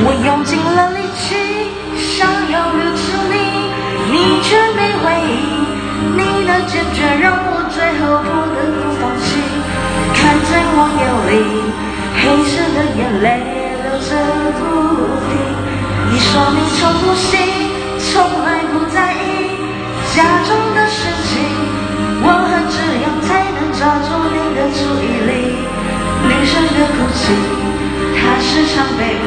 我用尽了力气想要留住你，你却没回应。你的坚决让我最后不得不放弃，看在我眼里，黑色的眼泪流着不停。你说你从不信，从来不在意，假装的事情，我恨这样才能抓住你的注意力。女生的哭泣，它时常被不。